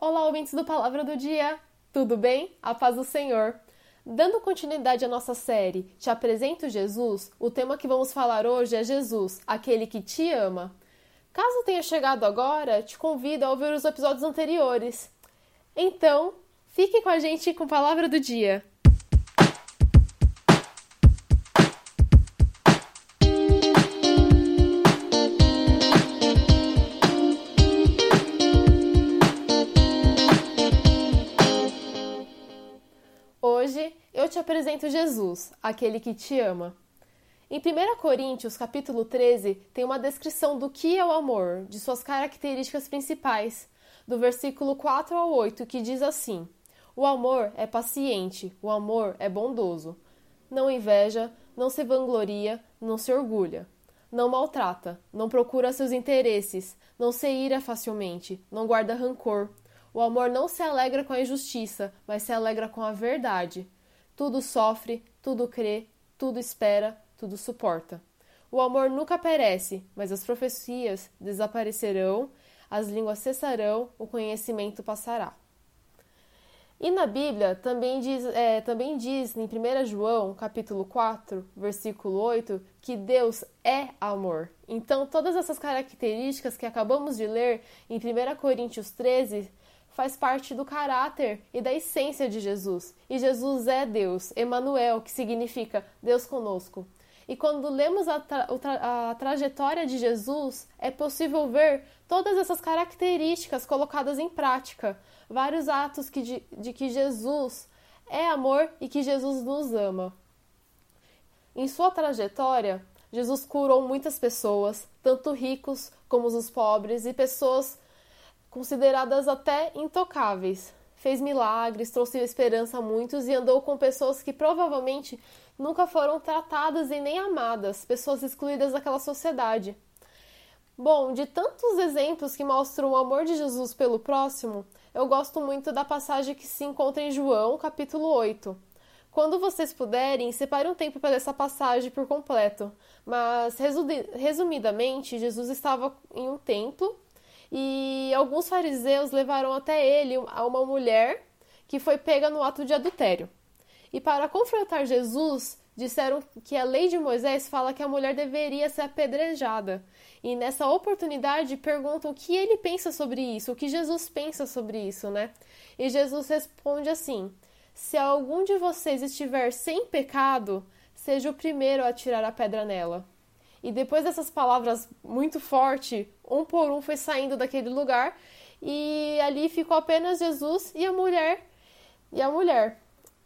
Olá, ouvintes do Palavra do Dia! Tudo bem? A paz do Senhor! Dando continuidade à nossa série Te Apresento Jesus, o tema que vamos falar hoje é Jesus, aquele que te ama. Caso tenha chegado agora, te convido a ouvir os episódios anteriores. Então, fique com a gente com Palavra do Dia! Apresento Jesus, aquele que te ama. Em 1 Coríntios, capítulo 13, tem uma descrição do que é o amor, de suas características principais, do versículo 4 ao 8, que diz assim: O amor é paciente, o amor é bondoso. Não inveja, não se vangloria, não se orgulha. Não maltrata, não procura seus interesses, não se ira facilmente, não guarda rancor o amor não se alegra com a injustiça, mas se alegra com a verdade. Tudo sofre, tudo crê, tudo espera, tudo suporta. O amor nunca perece, mas as profecias desaparecerão, as línguas cessarão, o conhecimento passará. E na Bíblia também diz, é, também diz em 1 João, capítulo 4, versículo 8, que Deus é amor. Então, todas essas características que acabamos de ler em 1 Coríntios 13 faz parte do caráter e da essência de Jesus. E Jesus é Deus, Emanuel, que significa Deus conosco. E quando lemos a, tra a, trajetória de Jesus, é possível ver todas essas características colocadas em prática, vários atos que de, de que Jesus é amor e que Jesus nos ama. Em sua trajetória, Jesus curou muitas pessoas, tanto ricos como os pobres, e pessoas consideradas até intocáveis. Fez milagres, trouxe esperança a muitos e andou com pessoas que provavelmente nunca foram tratadas e nem amadas, pessoas excluídas daquela sociedade. Bom, de tantos exemplos que mostram o amor de Jesus pelo próximo, eu gosto muito da passagem que se encontra em João, capítulo 8. Quando vocês puderem, separe um tempo para essa passagem por completo. Mas, resumidamente, Jesus estava em um templo e alguns fariseus levaram até ele a uma mulher que foi pega no ato de adultério. E para confrontar Jesus, disseram que a lei de Moisés fala que a mulher deveria ser apedrejada. E nessa oportunidade perguntam o que ele pensa sobre isso, o que Jesus pensa sobre isso, né? E Jesus responde assim: Se algum de vocês estiver sem pecado, seja o primeiro a tirar a pedra nela. E depois dessas palavras muito fortes, um por um foi saindo daquele lugar e ali ficou apenas Jesus e a mulher e a mulher.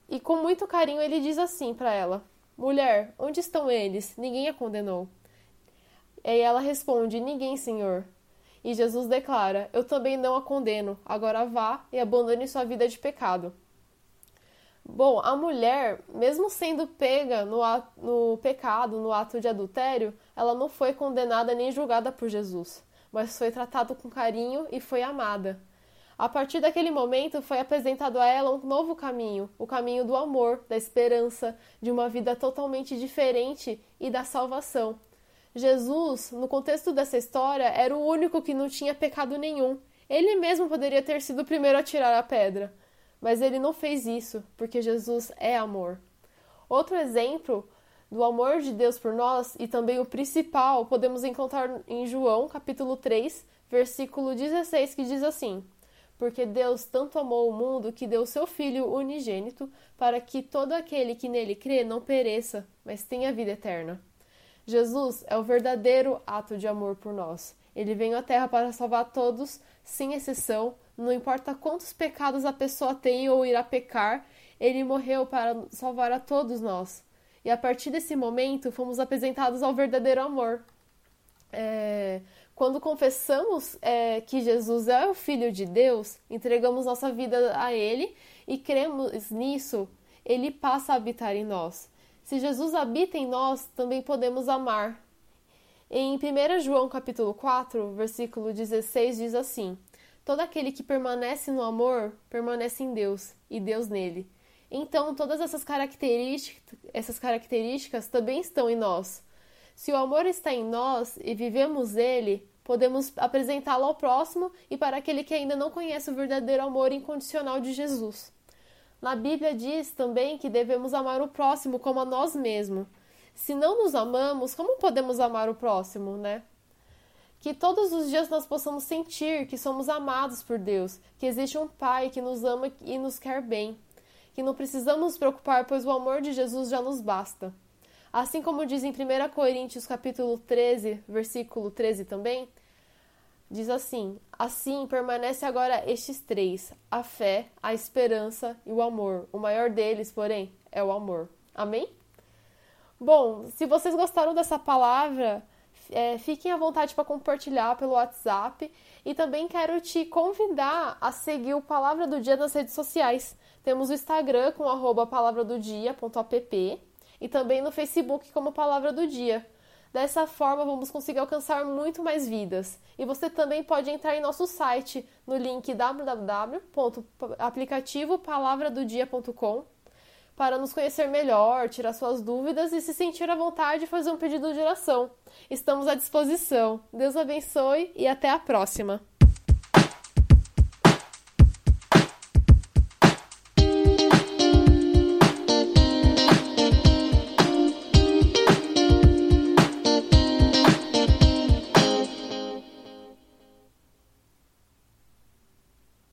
E com muito carinho ele diz assim para ela: Mulher, onde estão eles? Ninguém a condenou. E ela responde: Ninguém, Senhor. E Jesus declara: Eu também não a condeno. Agora vá e abandone sua vida de pecado. Bom, a mulher, mesmo sendo pega no, no pecado, no ato de adultério, ela não foi condenada nem julgada por Jesus, mas foi tratada com carinho e foi amada. A partir daquele momento foi apresentado a ela um novo caminho, o caminho do amor, da esperança, de uma vida totalmente diferente e da salvação. Jesus, no contexto dessa história, era o único que não tinha pecado nenhum. Ele mesmo poderia ter sido o primeiro a tirar a pedra. Mas ele não fez isso, porque Jesus é amor. Outro exemplo do amor de Deus por nós, e também o principal, podemos encontrar em João, capítulo 3, versículo 16, que diz assim: Porque Deus tanto amou o mundo que deu seu Filho unigênito, para que todo aquele que nele crê não pereça, mas tenha vida eterna. Jesus é o verdadeiro ato de amor por nós. Ele veio à Terra para salvar todos, sem exceção, não importa quantos pecados a pessoa tem ou irá pecar, ele morreu para salvar a todos nós. E a partir desse momento, fomos apresentados ao verdadeiro amor. É, quando confessamos é, que Jesus é o Filho de Deus, entregamos nossa vida a Ele e cremos nisso, Ele passa a habitar em nós. Se Jesus habita em nós, também podemos amar. Em 1 João capítulo 4, versículo 16, diz assim: Todo aquele que permanece no amor permanece em Deus e Deus nele. Então, todas essas características, essas características também estão em nós. Se o amor está em nós e vivemos ele, podemos apresentá-lo ao próximo e para aquele que ainda não conhece o verdadeiro amor incondicional de Jesus. Na Bíblia diz também que devemos amar o próximo como a nós mesmos. Se não nos amamos, como podemos amar o próximo, né? Que todos os dias nós possamos sentir que somos amados por Deus, que existe um Pai que nos ama e nos quer bem, que não precisamos nos preocupar, pois o amor de Jesus já nos basta. Assim como diz em 1 Coríntios capítulo 13, versículo 13 também, diz assim: Assim permanece agora estes três: a fé, a esperança e o amor. O maior deles, porém, é o amor. Amém? Bom, se vocês gostaram dessa palavra, é, fiquem à vontade para compartilhar pelo WhatsApp e também quero te convidar a seguir o Palavra do Dia nas redes sociais. Temos o Instagram com arroba palavradodia.app e também no Facebook como Palavra do Dia. Dessa forma, vamos conseguir alcançar muito mais vidas. E você também pode entrar em nosso site no link www.aplicativopalavradodia.com para nos conhecer melhor, tirar suas dúvidas e se sentir à vontade de fazer um pedido de oração. Estamos à disposição. Deus abençoe e até a próxima!